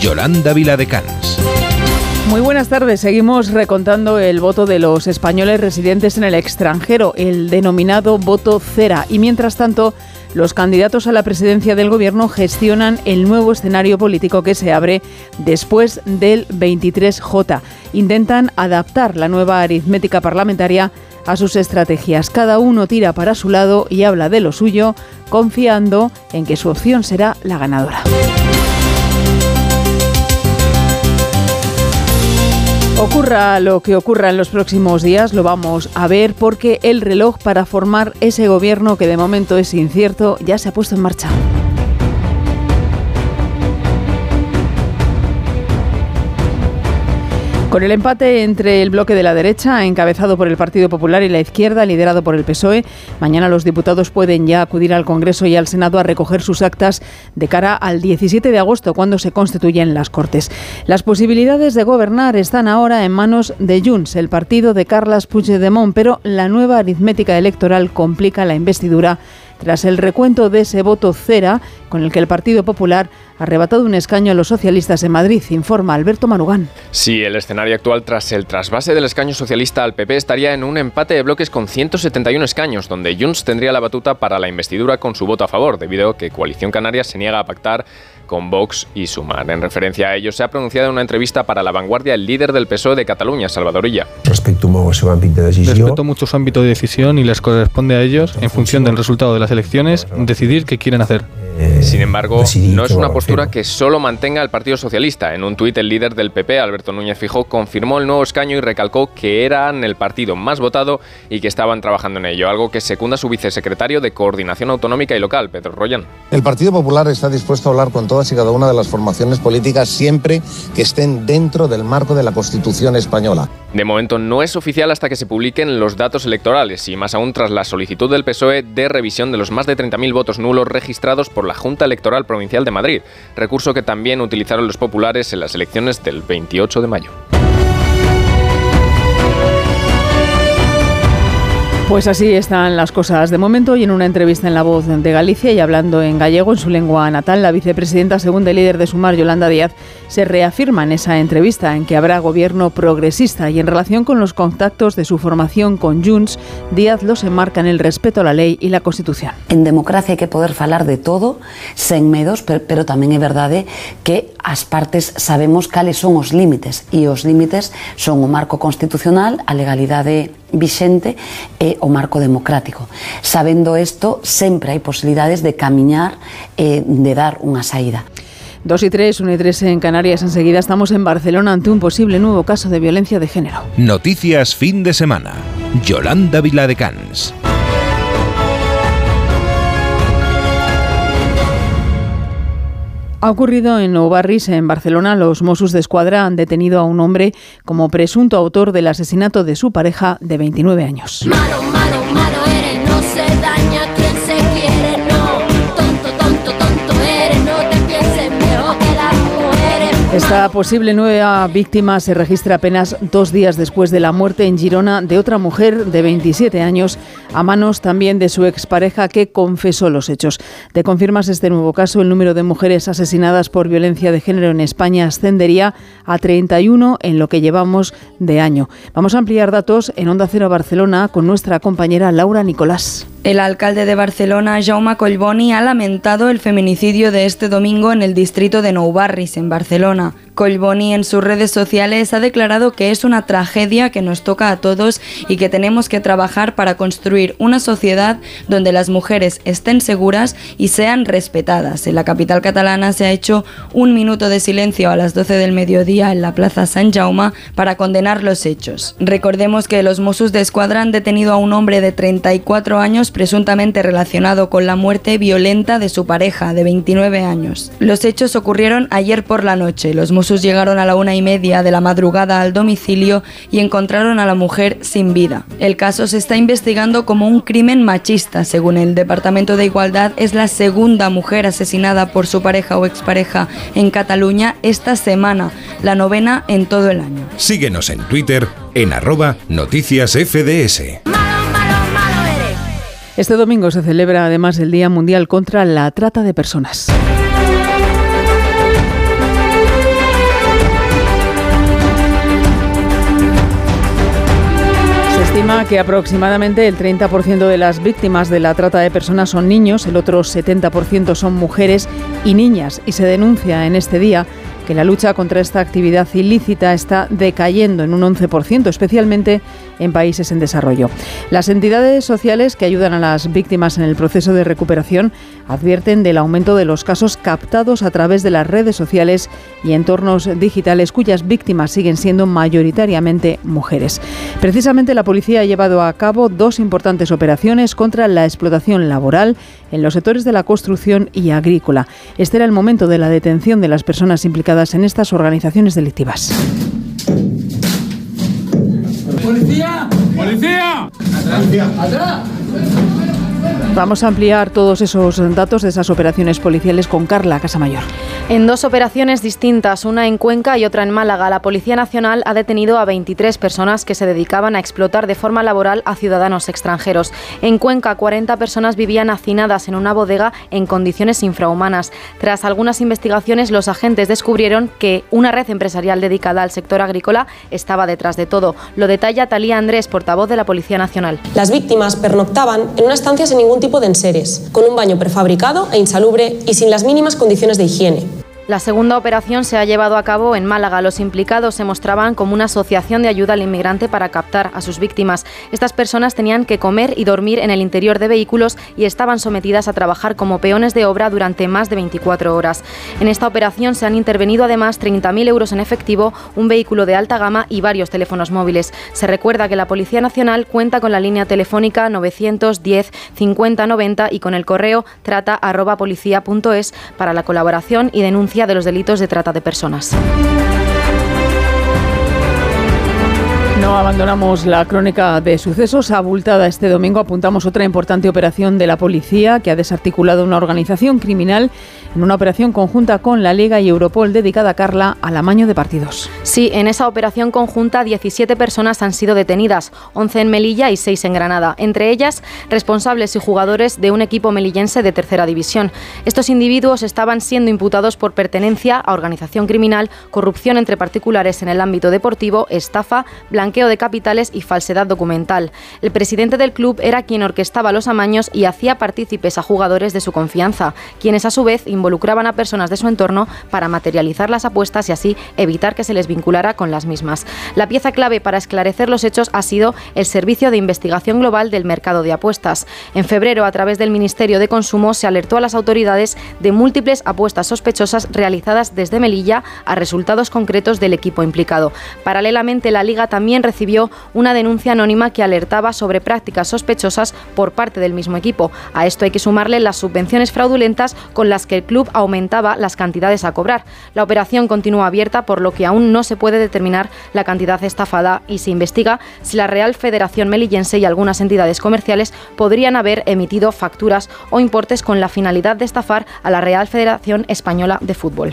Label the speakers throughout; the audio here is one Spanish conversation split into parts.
Speaker 1: Yolanda Viladecans.
Speaker 2: Muy buenas tardes. Seguimos recontando el voto de los españoles residentes en el extranjero, el denominado voto cera. Y mientras tanto, los candidatos a la presidencia del gobierno gestionan el nuevo escenario político que se abre después del 23J. Intentan adaptar la nueva aritmética parlamentaria a sus estrategias. Cada uno tira para su lado y habla de lo suyo, confiando en que su opción será la ganadora. Ocurra lo que ocurra en los próximos días, lo vamos a ver porque el reloj para formar ese gobierno que de momento es incierto ya se ha puesto en marcha. Con el empate entre el bloque de la derecha, encabezado por el Partido Popular, y la izquierda, liderado por el PSOE, mañana los diputados pueden ya acudir al Congreso y al Senado a recoger sus actas de cara al 17 de agosto, cuando se constituyen las Cortes. Las posibilidades de gobernar están ahora en manos de Junts, el partido de Carles Puigdemont, pero la nueva aritmética electoral complica la investidura tras el recuento de ese voto cera con el que el Partido Popular ha arrebatado un escaño a los socialistas en Madrid, informa Alberto Marugán.
Speaker 3: Sí, el escenario actual tras el trasvase del escaño socialista al PP estaría en un empate de bloques con 171 escaños, donde Junts tendría la batuta para la investidura con su voto a favor, debido a que Coalición Canaria se niega a pactar con Vox y Sumar. En referencia a ello, se ha pronunciado en una entrevista para La Vanguardia el líder del PSOE de Cataluña, Salvador Illa.
Speaker 4: Respeto mucho su ámbito de decisión y les corresponde a ellos, en función del resultado de las elecciones, decidir qué quieren hacer.
Speaker 3: Eh, Sin embargo, no es una postura que solo mantenga el Partido Socialista. En un tuit, el líder del PP, Alberto Núñez Fijó, confirmó el nuevo escaño y recalcó que eran el partido más votado y que estaban trabajando en ello, algo que secunda su vicesecretario de Coordinación Autonómica y Local, Pedro Royan.
Speaker 5: El Partido Popular está dispuesto a hablar con todas y cada una de las formaciones políticas siempre que estén dentro del marco de la Constitución española.
Speaker 3: De momento no es oficial hasta que se publiquen los datos electorales y más aún tras la solicitud del PSOE de revisión de los más de 30.000 votos nulos registrados por la Junta Electoral Provincial de Madrid, recurso que también utilizaron los populares en las elecciones del 28 de mayo.
Speaker 2: Pues así están las cosas de momento y en una entrevista en La Voz de Galicia y hablando en gallego en su lengua natal, la vicepresidenta segunda líder de Sumar, Yolanda Díaz, se reafirma en esa entrevista en que habrá gobierno progresista y en relación con los contactos de su formación con Junts, Díaz los enmarca en el respeto a la ley y la Constitución.
Speaker 6: En democracia hai que poder falar de todo, sen medos, pero, pero é verdade que as partes sabemos cales son os límites e os límites son o marco constitucional, a legalidade vixente e o marco democrático. Sabendo isto, sempre hai posibilidades de camiñar e de dar unha saída.
Speaker 2: 2 y 3, 1 y 3 en Canarias. Enseguida estamos en Barcelona ante un posible nuevo caso de violencia de género.
Speaker 1: Noticias fin de semana. Yolanda Viladecans.
Speaker 2: Ha ocurrido en Nou Barris, en Barcelona. Los Mossos de Escuadra han detenido a un hombre como presunto autor del asesinato de su pareja de 29 años. Esta posible nueva víctima se registra apenas dos días después de la muerte en Girona de otra mujer de 27 años, a manos también de su expareja que confesó los hechos. De confirmas este nuevo caso, el número de mujeres asesinadas por violencia de género en España ascendería a 31 en lo que llevamos de año. Vamos a ampliar datos en Onda Cero Barcelona con nuestra compañera Laura Nicolás.
Speaker 7: El alcalde de Barcelona, Jaume Collboni, ha lamentado el feminicidio de este domingo en el distrito de Nou Barris, en Barcelona. Collboni en sus redes sociales ha declarado que es una tragedia que nos toca a todos y que tenemos que trabajar para construir una sociedad donde las mujeres estén seguras y sean respetadas. En la capital catalana se ha hecho un minuto de silencio a las 12 del mediodía en la Plaza San Jaume para condenar los hechos. Recordemos que los Mossos de Escuadra han detenido a un hombre de 34 años presuntamente relacionado con la muerte violenta de su pareja de 29 años. Los hechos ocurrieron ayer por la noche. Los Mossos llegaron a la una y media de la madrugada al domicilio y encontraron a la mujer sin vida. El caso se está investigando como un crimen machista. Según el Departamento de Igualdad, es la segunda mujer asesinada por su pareja o expareja en Cataluña esta semana, la novena en todo el año.
Speaker 1: Síguenos en Twitter en arroba noticias
Speaker 2: este domingo se celebra además el Día Mundial contra la Trata de Personas. Se estima que aproximadamente el 30% de las víctimas de la trata de personas son niños, el otro 70% son mujeres y niñas, y se denuncia en este día que la lucha contra esta actividad ilícita está decayendo en un 11%, especialmente en países en desarrollo. Las entidades sociales que ayudan a las víctimas en el proceso de recuperación advierten del aumento de los casos captados a través de las redes sociales y entornos digitales cuyas víctimas siguen siendo mayoritariamente mujeres. Precisamente la policía ha llevado a cabo dos importantes operaciones contra la explotación laboral en los sectores de la construcción y agrícola. Este era el momento de la detención de las personas implicadas en estas organizaciones delictivas.
Speaker 8: ¡Policía! ¡Policía! ¡Atrás!
Speaker 2: Vamos a ampliar todos esos datos de esas operaciones policiales con Carla Casamayor.
Speaker 9: En dos operaciones distintas, una en Cuenca y otra en Málaga, la Policía Nacional ha detenido a 23 personas que se dedicaban a explotar de forma laboral a ciudadanos extranjeros. En Cuenca, 40 personas vivían hacinadas en una bodega en condiciones infrahumanas. Tras algunas investigaciones, los agentes descubrieron que una red empresarial dedicada al sector agrícola estaba detrás de todo. Lo detalla Talía Andrés, portavoz de la Policía Nacional.
Speaker 10: Las víctimas pernoctaban en una estancia sin ningún tipo de enseres, con un baño prefabricado e insalubre y sin las mínimas condiciones de higiene.
Speaker 9: La segunda operación se ha llevado a cabo en Málaga. Los implicados se mostraban como una asociación de ayuda al inmigrante para captar a sus víctimas. Estas personas tenían que comer y dormir en el interior de vehículos y estaban sometidas a trabajar como peones de obra durante más de 24 horas. En esta operación se han intervenido además 30.000 euros en efectivo, un vehículo de alta gama y varios teléfonos móviles. Se recuerda que la Policía Nacional cuenta con la línea telefónica 910 50 90 y con el correo trata@policía.es para la colaboración y denuncia de los delitos de trata de personas.
Speaker 2: No abandonamos la crónica de sucesos abultada este domingo. Apuntamos otra importante operación de la policía que ha desarticulado una organización criminal en una operación conjunta con la Liga y Europol dedicada, Carla, al amaño de partidos.
Speaker 9: Sí, en esa operación conjunta 17 personas han sido detenidas, 11 en Melilla y 6 en Granada, entre ellas responsables y jugadores de un equipo melillense de tercera división. Estos individuos estaban siendo imputados por pertenencia a organización criminal, corrupción entre particulares en el ámbito deportivo, estafa, blanqueo de capitales y falsedad documental. El presidente del club era quien orquestaba los amaños y hacía partícipes a jugadores de su confianza, quienes a su vez a personas de su entorno para materializar las apuestas y así evitar que se les vinculara con las mismas. La pieza clave para esclarecer los hechos ha sido el Servicio de Investigación Global del Mercado de Apuestas. En febrero, a través del Ministerio de Consumo, se alertó a las autoridades de múltiples apuestas sospechosas realizadas desde Melilla a resultados concretos del equipo implicado. Paralelamente, la Liga también recibió una denuncia anónima que alertaba sobre prácticas sospechosas por parte del mismo equipo. A esto hay que sumarle las subvenciones fraudulentas con las que club aumentaba las cantidades a cobrar. La operación continúa abierta, por lo que aún no se puede determinar la cantidad estafada y se investiga si la Real Federación Melillense y algunas entidades comerciales podrían haber emitido facturas o importes con la finalidad de estafar a la Real Federación Española de Fútbol.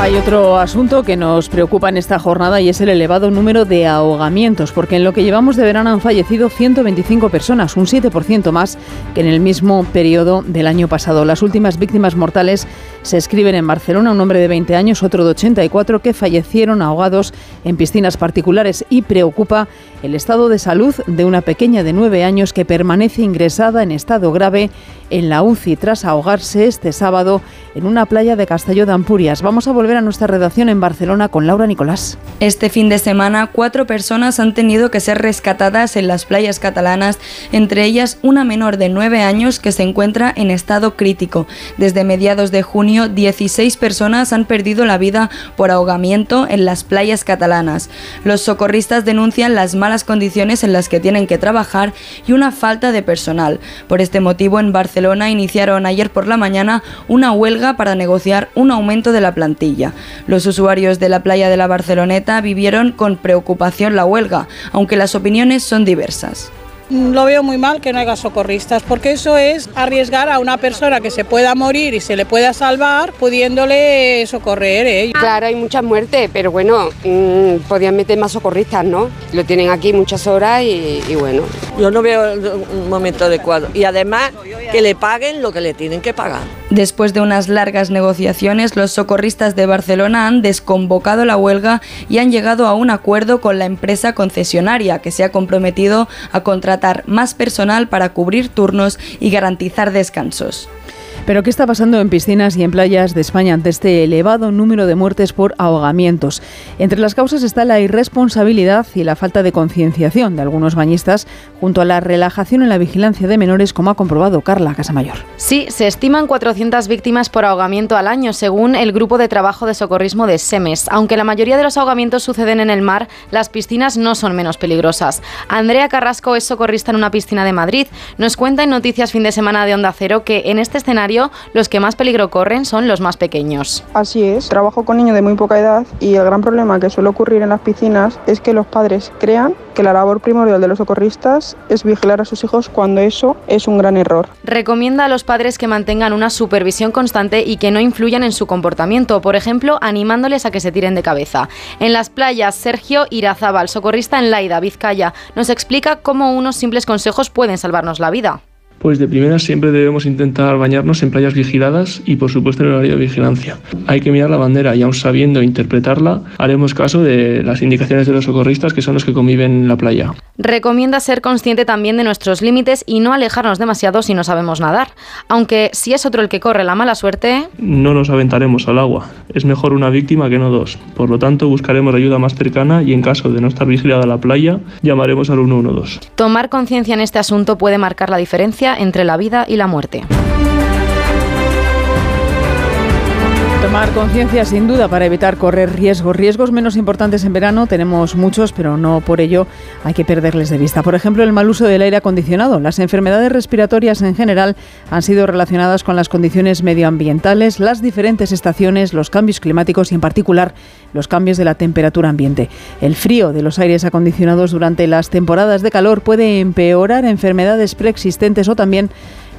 Speaker 2: Hay otro asunto que nos preocupa en esta jornada y es el elevado número de ahogamientos, porque en lo que llevamos de verano han fallecido 125 personas, un 7% más que en el mismo periodo del año pasado. Las últimas víctimas mortales se escriben en Barcelona, un hombre de 20 años, otro de 84, que fallecieron ahogados en piscinas particulares y preocupa el estado de salud de una pequeña de 9 años que permanece ingresada en estado grave en la UCI tras ahogarse este sábado en una playa de Castelló de Ampurias. Vamos a volver a nuestra redacción en Barcelona con Laura Nicolás.
Speaker 7: Este fin de semana, cuatro personas han tenido que ser rescatadas en las playas catalanas, entre ellas una menor de 9 años que se encuentra en estado crítico. Desde mediados de junio, 16 personas han perdido la vida por ahogamiento en las playas catalanas. Los socorristas denuncian las malas condiciones en las que tienen que trabajar y una falta de personal. Por este motivo, en Barcelona iniciaron ayer por la mañana una huelga para negociar un aumento de la plantilla. Los usuarios de la playa de la Barceloneta vivieron con preocupación la huelga, aunque las opiniones son diversas.
Speaker 11: Lo veo muy mal que no haya socorristas, porque eso es arriesgar a una persona que se pueda morir y se le pueda salvar, pudiéndole socorrer. ¿eh?
Speaker 12: Claro, hay muchas muertes, pero bueno, mmm, podían meter más socorristas, ¿no? Lo tienen aquí muchas horas y, y bueno, Yo no veo un momento adecuado. Y además que le paguen lo que le tienen que pagar.
Speaker 7: Después de unas largas negociaciones, los socorristas de Barcelona han desconvocado la huelga y han llegado a un acuerdo con la empresa concesionaria que se ha comprometido a contratar más personal para cubrir turnos y garantizar descansos.
Speaker 2: Pero ¿qué está pasando en piscinas y en playas de España ante este elevado número de muertes por ahogamientos? Entre las causas está la irresponsabilidad y la falta de concienciación de algunos bañistas junto a la relajación en la vigilancia de menores, como ha comprobado Carla Casamayor.
Speaker 9: Sí, se estiman 400 víctimas por ahogamiento al año, según el Grupo de Trabajo de Socorrismo de SEMES. Aunque la mayoría de los ahogamientos suceden en el mar, las piscinas no son menos peligrosas. Andrea Carrasco es socorrista en una piscina de Madrid. Nos cuenta en Noticias Fin de Semana de Onda Cero que en este escenario los que más peligro corren son los más pequeños.
Speaker 13: Así es, trabajo con niños de muy poca edad y el gran problema que suele ocurrir en las piscinas es que los padres crean que la labor primordial de los socorristas es vigilar a sus hijos cuando eso es un gran error.
Speaker 9: Recomienda a los padres que mantengan una supervisión constante y que no influyan en su comportamiento, por ejemplo, animándoles a que se tiren de cabeza. En las playas, Sergio Irazábal, socorrista en Laida, Vizcaya, nos explica cómo unos simples consejos pueden salvarnos la vida.
Speaker 14: Pues de primera siempre debemos intentar bañarnos en playas vigiladas y por supuesto en horario de vigilancia. Hay que mirar la bandera y aun sabiendo interpretarla, haremos caso de las indicaciones de los socorristas que son los que conviven en la playa.
Speaker 9: Recomienda ser consciente también de nuestros límites y no alejarnos demasiado si no sabemos nadar. Aunque si es otro el que corre la mala suerte...
Speaker 14: No nos aventaremos al agua. Es mejor una víctima que no dos. Por lo tanto, buscaremos ayuda más cercana y en caso de no estar vigilada la playa, llamaremos al 112.
Speaker 9: Tomar conciencia en este asunto puede marcar la diferencia entre la vida y la muerte.
Speaker 2: Tomar conciencia sin duda para evitar correr riesgos. Riesgos menos importantes en verano tenemos muchos, pero no por ello hay que perderles de vista. Por ejemplo, el mal uso del aire acondicionado. Las enfermedades respiratorias en general han sido relacionadas con las condiciones medioambientales, las diferentes estaciones, los cambios climáticos y en particular los cambios de la temperatura ambiente. El frío de los aires acondicionados durante las temporadas de calor puede empeorar enfermedades preexistentes o también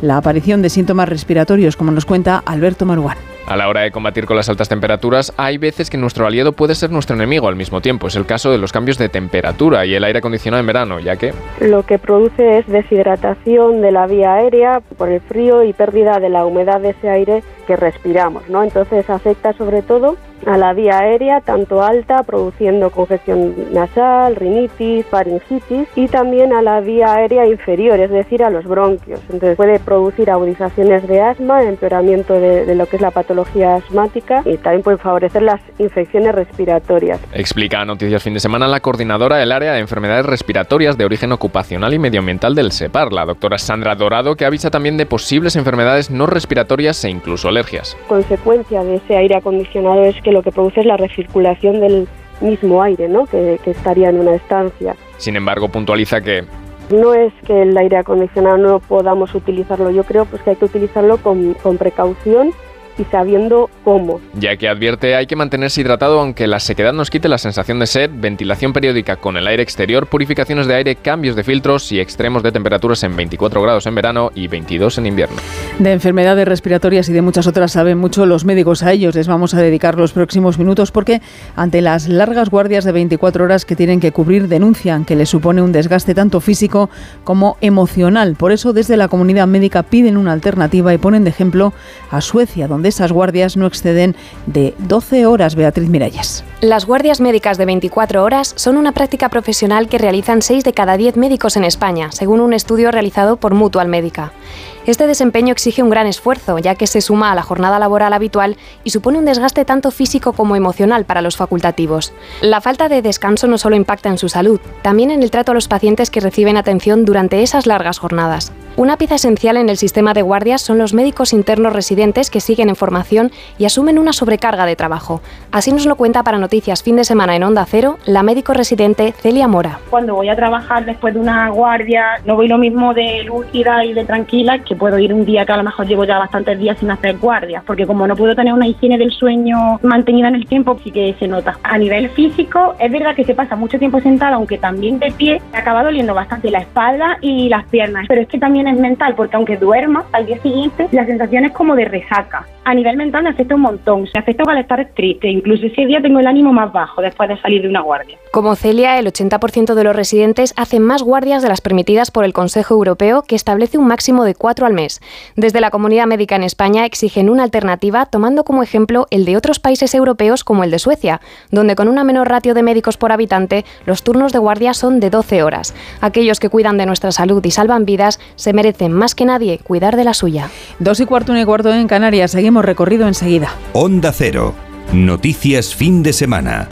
Speaker 2: la aparición de síntomas respiratorios, como nos cuenta Alberto Maruán.
Speaker 3: A la hora de combatir con las altas temperaturas, hay veces que nuestro aliado puede ser nuestro enemigo al mismo tiempo. Es el caso de los cambios de temperatura y el aire acondicionado en verano, ya que...
Speaker 15: Lo que produce es deshidratación de la vía aérea por el frío y pérdida de la humedad de ese aire que respiramos, ¿no? Entonces afecta sobre todo a la vía aérea, tanto alta, produciendo congestión nasal, rinitis, faringitis, y también a la vía aérea inferior, es decir, a los bronquios. Entonces puede producir agudizaciones de asma, empeoramiento de, de lo que es la patología asmática y también puede favorecer las infecciones respiratorias.
Speaker 3: Explica a Noticias Fin de Semana la coordinadora del área de enfermedades respiratorias de origen ocupacional y medioambiental del SEPAR, la doctora Sandra Dorado, que avisa también de posibles enfermedades no respiratorias e incluso alergias.
Speaker 15: Consecuencia de ese aire acondicionado es que lo que produce es la recirculación del mismo aire ¿no? que, que estaría en una estancia.
Speaker 3: Sin embargo, puntualiza que
Speaker 15: No es que el aire acondicionado no podamos utilizarlo, yo creo pues que hay que utilizarlo con, con precaución y sabiendo cómo.
Speaker 3: Ya que advierte hay que mantenerse hidratado aunque la sequedad nos quite la sensación de sed, ventilación periódica con el aire exterior, purificaciones de aire, cambios de filtros y extremos de temperaturas en 24 grados en verano y 22 en invierno.
Speaker 2: De enfermedades respiratorias y de muchas otras saben mucho los médicos. A ellos les vamos a dedicar los próximos minutos porque ante las largas guardias de 24 horas que tienen que cubrir denuncian que les supone un desgaste tanto físico como emocional. Por eso desde la comunidad médica piden una alternativa y ponen de ejemplo a Suecia, donde esas guardias no exceden de 12 horas. Beatriz Miralles.
Speaker 16: Las guardias médicas de 24 horas son una práctica profesional que realizan 6 de cada 10 médicos en España, según un estudio realizado por Mutual Médica. Este desempeño exige un gran esfuerzo, ya que se suma a la jornada laboral habitual y supone un desgaste tanto físico como emocional para los facultativos. La falta de descanso no solo impacta en su salud, también en el trato a los pacientes que reciben atención durante esas largas jornadas. Una pieza esencial en el sistema de guardias son los médicos internos residentes que siguen en formación y asumen una sobrecarga de trabajo. Así nos lo cuenta para Noticias Fin de Semana en Onda Cero la médico residente Celia Mora.
Speaker 17: Cuando voy a trabajar después de una guardia, no voy lo mismo de lúcida y de tranquila que puedo ir un día que a lo mejor llevo ya bastantes días sin hacer guardias, porque como no puedo tener una higiene del sueño mantenida en el tiempo, sí que se nota. A nivel físico, es verdad que se pasa mucho tiempo sentada, aunque también de pie, me acaba doliendo bastante la espalda y las piernas, pero es que también es mental, porque aunque duerma al día siguiente, la sensación es como de resaca. a nivel mental me afecta un montón. Me afecta al estar triste. Incluso ese día tengo el ánimo más bajo después de salir de una guardia.
Speaker 16: Como Celia, el 80% de los residentes hacen más guardias de las permitidas por el Consejo Europeo, que establece un máximo de cuatro al mes. Desde la comunidad médica en España exigen una alternativa, tomando como ejemplo el de otros países europeos como el de Suecia, donde con una menor ratio de médicos por habitante, los turnos de guardia son de 12 horas. Aquellos que cuidan de nuestra salud y salvan vidas se merecen más que nadie cuidar de la suya.
Speaker 2: Dos y cuarto, una y cuarto en Canarias. Seguimos recorrido enseguida.
Speaker 1: Onda Cero. Noticias fin de semana.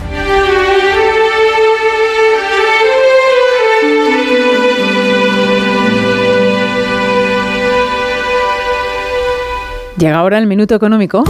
Speaker 2: Llega ahora el minuto económico.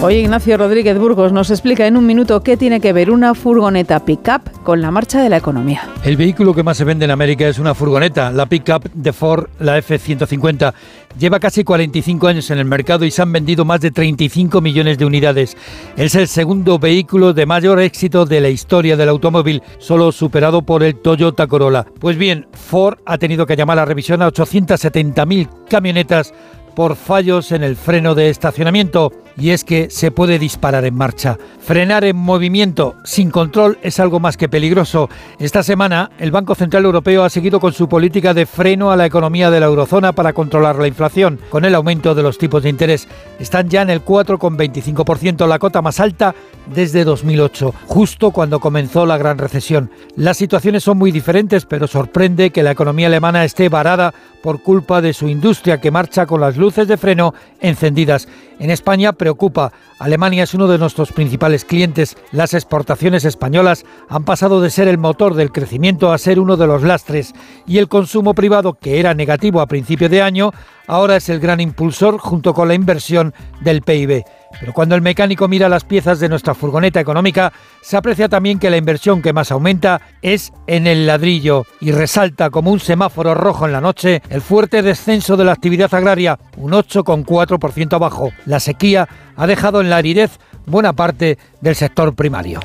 Speaker 2: Hoy Ignacio Rodríguez Burgos nos explica en un minuto qué tiene que ver una furgoneta pick-up con la marcha de la economía.
Speaker 18: El vehículo que más se vende en América es una furgoneta, la pick-up de Ford, la F-150. Lleva casi 45 años en el mercado y se han vendido más de 35 millones de unidades. Es el segundo vehículo de mayor éxito de la historia del automóvil, solo superado por el Toyota Corolla. Pues bien, Ford ha tenido que llamar a revisión a 870.000 camionetas por fallos en el freno de estacionamiento y es que se puede disparar en marcha. Frenar en movimiento sin control es algo más que peligroso. Esta semana el Banco Central Europeo ha seguido con su política de freno a la economía de la eurozona para controlar la inflación, con el aumento de los tipos de interés. Están ya en el 4,25%, la cota más alta desde 2008, justo cuando comenzó la gran recesión. Las situaciones son muy diferentes, pero sorprende que la economía alemana esté varada por culpa de su industria que marcha con las luces de freno encendidas. En España preocupa. Alemania es uno de nuestros principales clientes. Las exportaciones españolas han pasado de ser el motor del crecimiento a ser uno de los lastres. Y el consumo privado, que era negativo a principio de año, ahora es el gran impulsor junto con la inversión del PIB. Pero cuando el mecánico mira las piezas de nuestra furgoneta económica, se aprecia también que la inversión que más aumenta es en el ladrillo y resalta como un semáforo rojo en la noche el fuerte descenso de la actividad agraria, un 8,4% abajo. La sequía ha dejado en la aridez buena parte del sector primario.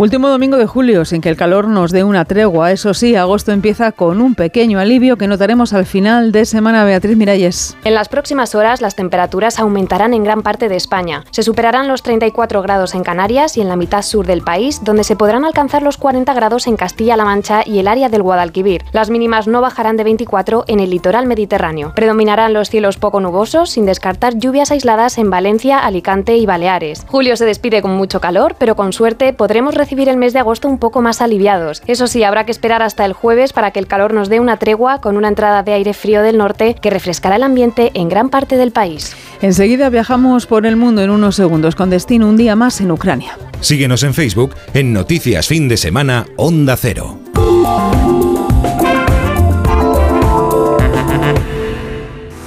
Speaker 2: Último domingo de julio, sin que el calor nos dé una tregua. Eso sí, agosto empieza con un pequeño alivio que notaremos al final de semana. Beatriz Miralles.
Speaker 16: En las próximas horas las temperaturas aumentarán en gran parte de España. Se superarán los 34 grados en Canarias y en la mitad sur del país, donde se podrán alcanzar los 40 grados en Castilla-La Mancha y el área del Guadalquivir. Las mínimas no bajarán de 24 en el litoral mediterráneo. Predominarán los cielos poco nubosos, sin descartar lluvias aisladas en Valencia, Alicante y Baleares. Julio se despide con mucho calor, pero con suerte podremos recibir el mes de agosto un poco más aliviados. Eso sí, habrá que esperar hasta el jueves para que el calor nos dé una tregua con una entrada de aire frío del norte que refrescará el ambiente en gran parte del país.
Speaker 2: Enseguida viajamos por el mundo en unos segundos con destino un día más en Ucrania.
Speaker 1: Síguenos en Facebook en Noticias Fin de Semana Onda Cero.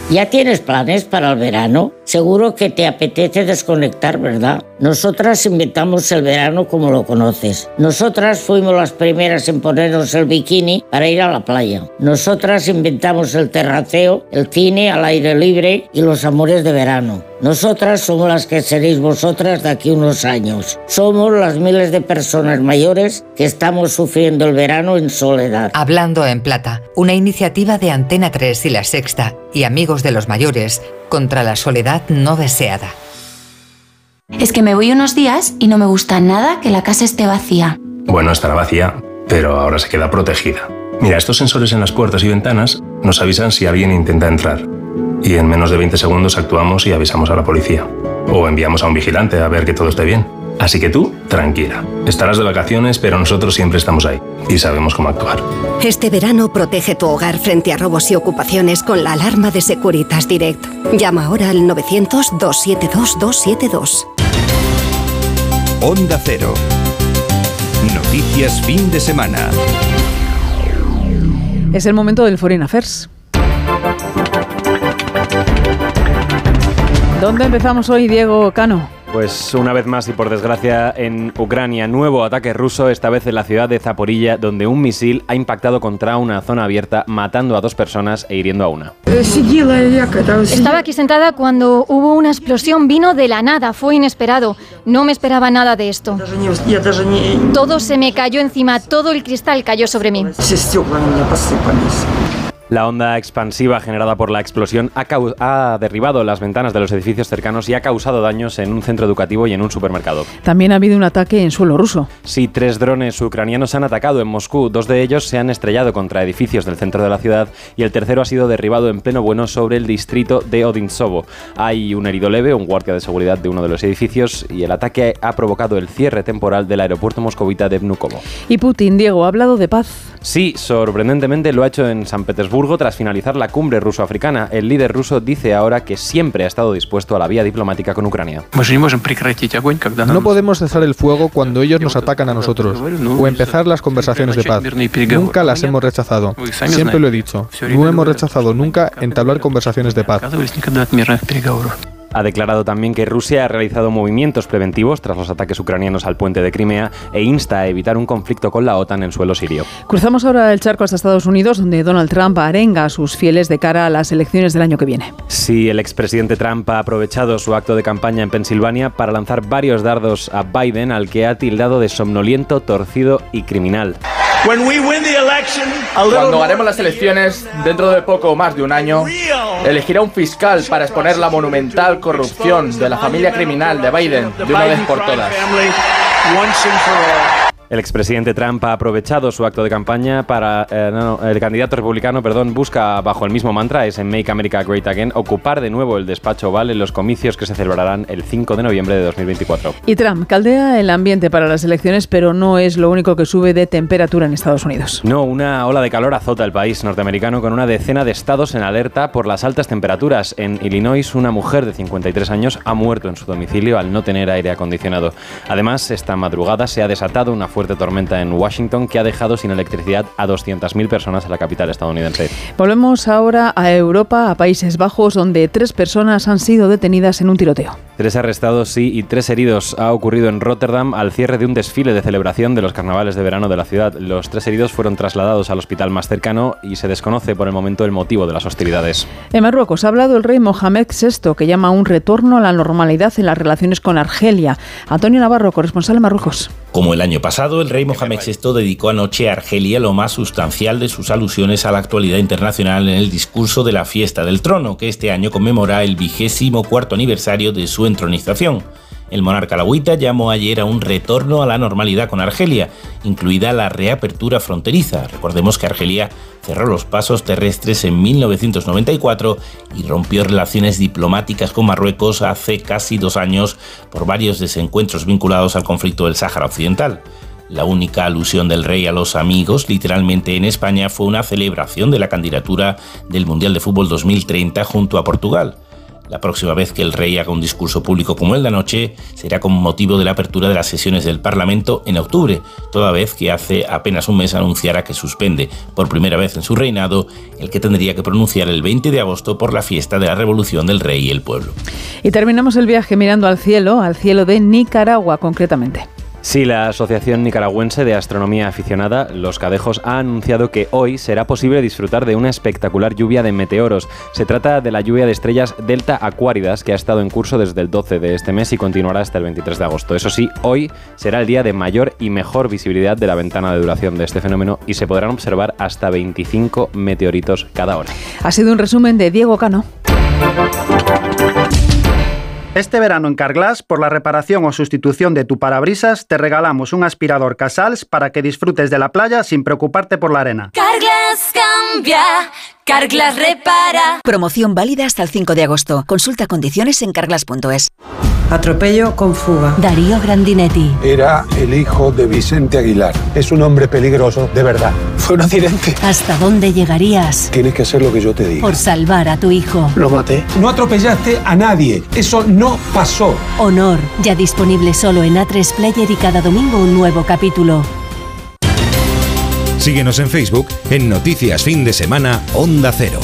Speaker 19: ¿Ya tienes planes para el verano? Seguro que te apetece desconectar, ¿verdad? Nosotras inventamos el verano como lo conoces. Nosotras fuimos las primeras en ponernos el bikini para ir a la playa. Nosotras inventamos el terraceo, el cine al aire libre y los amores de verano. Nosotras somos las que seréis vosotras de aquí unos años. Somos las miles de personas mayores que estamos sufriendo el verano en soledad.
Speaker 20: Hablando en Plata, una iniciativa de Antena 3 y La Sexta y Amigos de los Mayores contra la soledad no deseada.
Speaker 21: Es que me voy unos días y no me gusta nada que la casa esté vacía.
Speaker 22: Bueno, estará vacía, pero ahora se queda protegida. Mira, estos sensores en las puertas y ventanas nos avisan si alguien intenta entrar. Y en menos de 20 segundos actuamos y avisamos a la policía. O enviamos a un vigilante a ver que todo esté bien. Así que tú, tranquila. Estarás de vacaciones, pero nosotros siempre estamos ahí y sabemos cómo actuar.
Speaker 23: Este verano protege tu hogar frente a robos y ocupaciones con la alarma de Securitas Direct. Llama ahora al 900-272-272.
Speaker 1: Onda Cero. Noticias Fin de Semana.
Speaker 2: Es el momento del Foreign Affairs. ¿Dónde empezamos hoy, Diego Cano?
Speaker 3: Pues una vez más y por desgracia en Ucrania, nuevo ataque ruso, esta vez en la ciudad de Zaporilla, donde un misil ha impactado contra una zona abierta, matando a dos personas e hiriendo a una.
Speaker 24: Estaba aquí sentada cuando hubo una explosión, vino de la nada, fue inesperado. No me esperaba nada de esto. Todo se me cayó encima, todo el cristal cayó sobre mí.
Speaker 25: La onda expansiva generada por la explosión ha, ha, derribado las ventanas de los edificios cercanos y ha causado daños en un centro educativo y en un supermercado.
Speaker 2: También ha habido un ataque en suelo ruso.
Speaker 25: Sí, tres drones ucranianos han atacado en Moscú. Dos de ellos se han estrellado contra edificios del centro de la ciudad y el tercero ha sido derribado en pleno bueno sobre el distrito de Odinsovo. Hay un herido leve, un guardia de seguridad de uno de los edificios y el ataque ha provocado el cierre temporal del aeropuerto moscovita de Vnukovo.
Speaker 2: Y Putin, Diego, ha hablado de paz.
Speaker 25: Sí, sorprendentemente lo ha hecho en San Petersburgo tras finalizar la cumbre ruso-africana. El líder ruso dice ahora que siempre ha estado dispuesto a la vía diplomática con Ucrania.
Speaker 26: No podemos cesar el fuego cuando ellos nos atacan a nosotros o empezar las conversaciones de paz. Nunca las hemos rechazado. Siempre lo he dicho. No hemos rechazado nunca entablar conversaciones de paz.
Speaker 25: Ha declarado también que Rusia ha realizado movimientos preventivos tras los ataques ucranianos al puente de Crimea e insta a evitar un conflicto con la OTAN en suelo sirio.
Speaker 2: Cruzamos ahora el charco hasta Estados Unidos, donde Donald Trump arenga a sus fieles de cara a las elecciones del año que viene.
Speaker 25: Sí, el expresidente Trump ha aprovechado su acto de campaña en Pensilvania para lanzar varios dardos a Biden, al que ha tildado de somnoliento, torcido y criminal.
Speaker 27: Cuando ganemos las elecciones, dentro de poco o más de un año, elegirá un fiscal para exponer la monumental corrupción de la familia criminal de Biden de una vez por todas.
Speaker 25: El expresidente Trump ha aprovechado su acto de campaña para... Eh, no, el candidato republicano, perdón, busca bajo el mismo mantra, es en Make America Great Again, ocupar de nuevo el despacho Oval en los comicios que se celebrarán el 5 de noviembre de 2024.
Speaker 2: Y Trump caldea el ambiente para las elecciones, pero no es lo único que sube de temperatura en Estados Unidos.
Speaker 25: No, una ola de calor azota el país norteamericano con una decena de estados en alerta por las altas temperaturas. En Illinois, una mujer de 53 años ha muerto en su domicilio al no tener aire acondicionado. Además, esta madrugada se ha desatado una fuerte tormenta en Washington que ha dejado sin electricidad a 200.000 personas en la capital estadounidense.
Speaker 2: Volvemos ahora a Europa, a Países Bajos, donde tres personas han sido detenidas en un tiroteo.
Speaker 25: Tres arrestados, sí, y tres heridos. Ha ocurrido en Rotterdam al cierre de un desfile de celebración de los carnavales de verano de la ciudad. Los tres heridos fueron trasladados al hospital más cercano y se desconoce por el momento el motivo de las hostilidades.
Speaker 2: En Marruecos ha hablado el rey Mohamed VI, que llama a un retorno a la normalidad en las relaciones con Argelia. Antonio Navarro, corresponsal en Marruecos.
Speaker 28: Como el año pasado, el rey Mohamed VI dedicó anoche a Argelia lo más sustancial de sus alusiones a la actualidad internacional en el discurso de la fiesta del trono, que este año conmemora el vigésimo cuarto aniversario de su entronización. El monarca alawita llamó ayer a un retorno a la normalidad con Argelia, incluida la reapertura fronteriza. Recordemos que Argelia cerró los pasos terrestres en 1994 y rompió relaciones diplomáticas con Marruecos hace casi dos años por varios desencuentros vinculados al conflicto del Sáhara Occidental. La única alusión del rey a los amigos, literalmente en España, fue una celebración de la candidatura del Mundial de Fútbol 2030 junto a Portugal. La próxima vez que el rey haga un discurso público como el de anoche será con motivo de la apertura de las sesiones del Parlamento en octubre, toda vez que hace apenas un mes anunciara que suspende, por primera vez en su reinado, el que tendría que pronunciar el 20 de agosto por la fiesta de la Revolución del Rey y el Pueblo.
Speaker 2: Y terminamos el viaje mirando al cielo, al cielo de Nicaragua concretamente.
Speaker 25: Sí, la Asociación Nicaragüense de Astronomía Aficionada, Los Cadejos, ha anunciado que hoy será posible disfrutar de una espectacular lluvia de meteoros. Se trata de la lluvia de estrellas Delta Acuáridas, que ha estado en curso desde el 12 de este mes y continuará hasta el 23 de agosto. Eso sí, hoy será el día de mayor y mejor visibilidad de la ventana de duración de este fenómeno y se podrán observar hasta 25 meteoritos cada hora.
Speaker 2: Ha sido un resumen de Diego Cano.
Speaker 29: Este verano en Carglass, por la reparación o sustitución de tu parabrisas, te regalamos un aspirador Casals para que disfrutes de la playa sin preocuparte por la arena.
Speaker 30: Carglass cambia, Carglass repara.
Speaker 31: Promoción válida hasta el 5 de agosto. Consulta condiciones en carglass.es.
Speaker 32: Atropello con fuga.
Speaker 31: Darío Grandinetti.
Speaker 33: Era el hijo de Vicente Aguilar. Es un hombre peligroso, de verdad. Fue un accidente.
Speaker 31: ¿Hasta dónde llegarías?
Speaker 33: Tienes que hacer lo que yo te diga.
Speaker 31: Por salvar a tu hijo.
Speaker 33: Lo maté. No atropellaste a nadie. Eso no pasó.
Speaker 31: Honor. Ya disponible solo en A3 Player y cada domingo un nuevo capítulo.
Speaker 1: Síguenos en Facebook en Noticias Fin de Semana Onda Cero.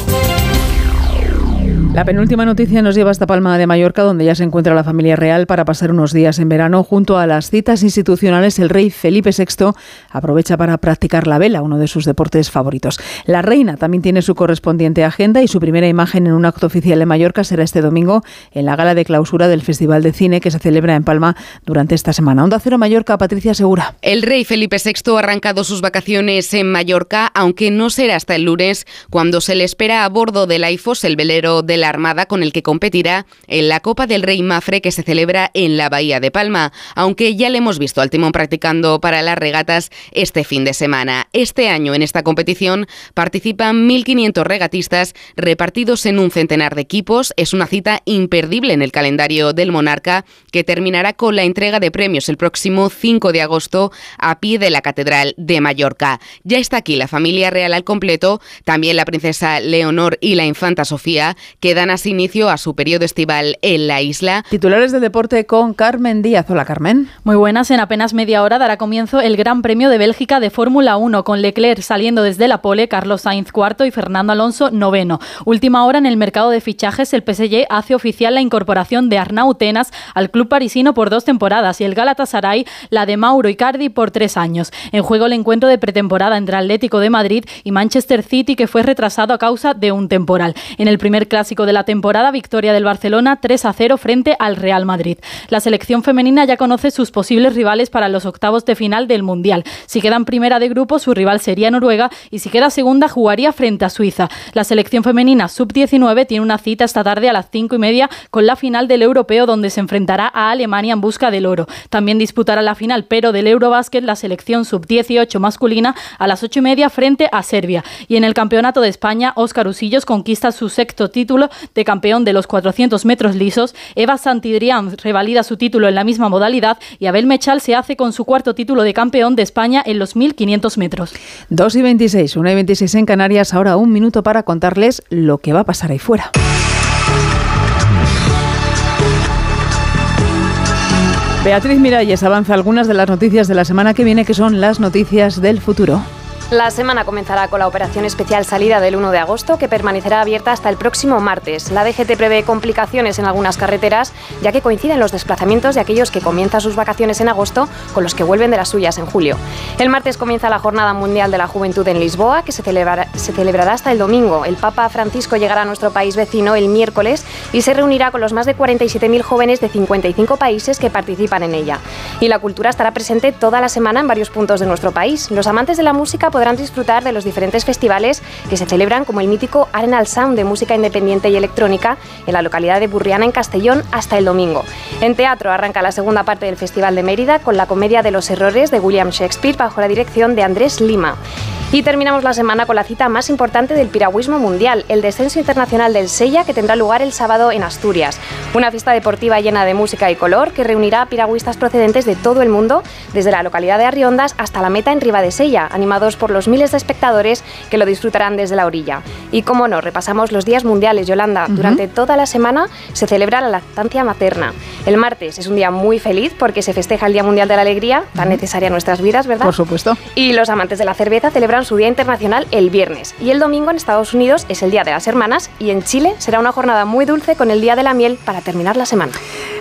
Speaker 2: La penúltima noticia nos lleva hasta Palma de Mallorca, donde ya se encuentra la familia real para pasar unos días en verano. Junto a las citas institucionales, el rey Felipe VI aprovecha para practicar la vela, uno de sus deportes favoritos. La reina también tiene su correspondiente agenda y su primera imagen en un acto oficial en Mallorca será este domingo en la gala de clausura del Festival de Cine que se celebra en Palma durante esta semana. Onda Cero Mallorca, Patricia Segura.
Speaker 34: El rey Felipe VI ha arrancado sus vacaciones en Mallorca, aunque no será hasta el lunes, cuando se le espera a bordo del AIFOS, el velero de la Armada, con el que competirá en la Copa del Rey Mafre que se celebra en la Bahía de Palma, aunque ya le hemos visto al timón practicando para las regatas este fin de semana. Este año en esta competición participan 1.500 regatistas repartidos en un centenar de equipos. Es una cita imperdible en el calendario del monarca que terminará con la entrega de premios el próximo 5 de agosto a pie de la Catedral de Mallorca. Ya está aquí la familia real al completo, también la princesa Leonor y la infanta Sofía, que dan así inicio a su periodo estival en la isla.
Speaker 2: Titulares de deporte con Carmen Díaz. Hola Carmen.
Speaker 35: Muy buenas, en apenas media hora dará comienzo el Gran Premio de Bélgica de Fórmula 1 con Leclerc saliendo desde la pole, Carlos Sainz cuarto y Fernando Alonso noveno. Última hora en el mercado de fichajes, el PSG hace oficial la incorporación de Arnau Tenas al club parisino por dos temporadas y el Galatasaray la de Mauro Icardi por tres años. En juego el encuentro de pretemporada entre Atlético de Madrid y Manchester City que fue retrasado a causa de un temporal. En el primer clásico de la temporada, victoria del Barcelona 3 a 0 frente al Real Madrid. La selección femenina ya conoce sus posibles rivales para los octavos de final del Mundial. Si quedan primera de grupo, su rival sería Noruega y si queda segunda, jugaría frente a Suiza. La selección femenina sub-19 tiene una cita esta tarde a las 5 y media con la final del europeo donde se enfrentará a Alemania en busca del oro. También disputará la final, pero del Eurobásquet, la selección sub-18 masculina a las 8 y media frente a Serbia. Y en el Campeonato de España, Óscar Usillos conquista su sexto título de campeón de los 400 metros lisos. Eva Santidrián revalida su título en la misma modalidad y Abel Mechal se hace con su cuarto título de campeón de España en los 1500 metros.
Speaker 2: 2 y 26, 1 y 26 en Canarias. Ahora un minuto para contarles lo que va a pasar ahí fuera. Beatriz Miralles avanza algunas de las noticias de la semana que viene, que son las noticias del futuro.
Speaker 16: La semana comenzará con la operación especial salida del 1 de agosto, que permanecerá abierta hasta el próximo martes. La DGT prevé complicaciones en algunas carreteras, ya que coinciden los desplazamientos de aquellos que comienzan sus vacaciones en agosto con los que vuelven de las suyas en julio. El martes comienza la Jornada Mundial de la Juventud en Lisboa, que se celebrará, se celebrará hasta el domingo. El Papa Francisco llegará a nuestro país vecino el miércoles y se reunirá con los más de 47.000 jóvenes de 55 países que participan en ella. Y la cultura estará presente toda la semana en varios puntos de nuestro país. Los amantes de la música podrán disfrutar de los diferentes festivales que se celebran como el mítico Arenal Sound de música independiente y electrónica en la localidad de Burriana en Castellón hasta el domingo. En teatro arranca la segunda parte del Festival de Mérida con la comedia de los errores de William Shakespeare bajo la dirección de Andrés Lima. Y terminamos la semana con la cita más importante del piragüismo mundial, el descenso internacional del Sella que tendrá lugar el sábado en Asturias. Una fiesta deportiva llena de música y color que reunirá a piragüistas procedentes de todo el mundo, desde la localidad de Arriondas hasta la meta en Sella, animados por los miles de espectadores que lo disfrutarán desde la orilla. Y como no, repasamos los días mundiales, Yolanda. Durante toda la semana se celebra la lactancia materna. El martes es un día muy feliz porque se festeja el Día Mundial de la Alegría, tan necesaria en nuestras vidas, ¿verdad?
Speaker 2: Por supuesto.
Speaker 16: Y los amantes de la cerveza celebran su Día Internacional el viernes. Y el domingo en Estados Unidos es el Día de las Hermanas y en Chile será una jornada muy dulce con el Día de la Miel para terminar la semana.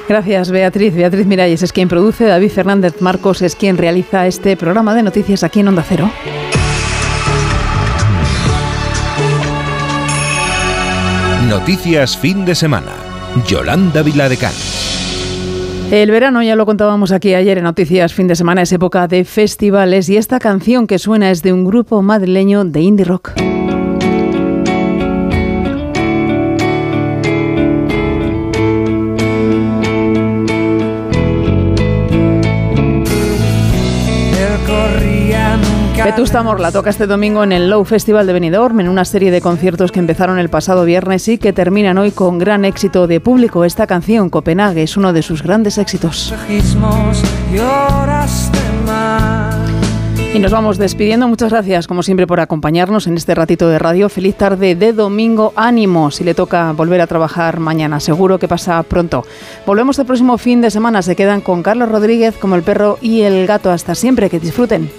Speaker 2: Gracias, Beatriz. Beatriz Miralles es quien produce, David Fernández Marcos es quien realiza este programa de noticias aquí en Onda Cero.
Speaker 1: Noticias fin de semana. Yolanda Viladecans.
Speaker 2: El verano, ya lo contábamos aquí ayer en Noticias Fin de Semana, es época de festivales y esta canción que suena es de un grupo madrileño de indie rock. Vetusta Morla toca este domingo en el Low Festival de Benidorm en una serie de conciertos que empezaron el pasado viernes y que terminan hoy con gran éxito de público. Esta canción, Copenhague, es uno de sus grandes éxitos. Y nos vamos despidiendo. Muchas gracias, como siempre, por acompañarnos en este ratito de radio. Feliz tarde de domingo. Ánimo si le toca volver a trabajar mañana. Seguro que pasa pronto. Volvemos el próximo fin de semana. Se quedan con Carlos Rodríguez como el perro y el gato. Hasta siempre. Que disfruten.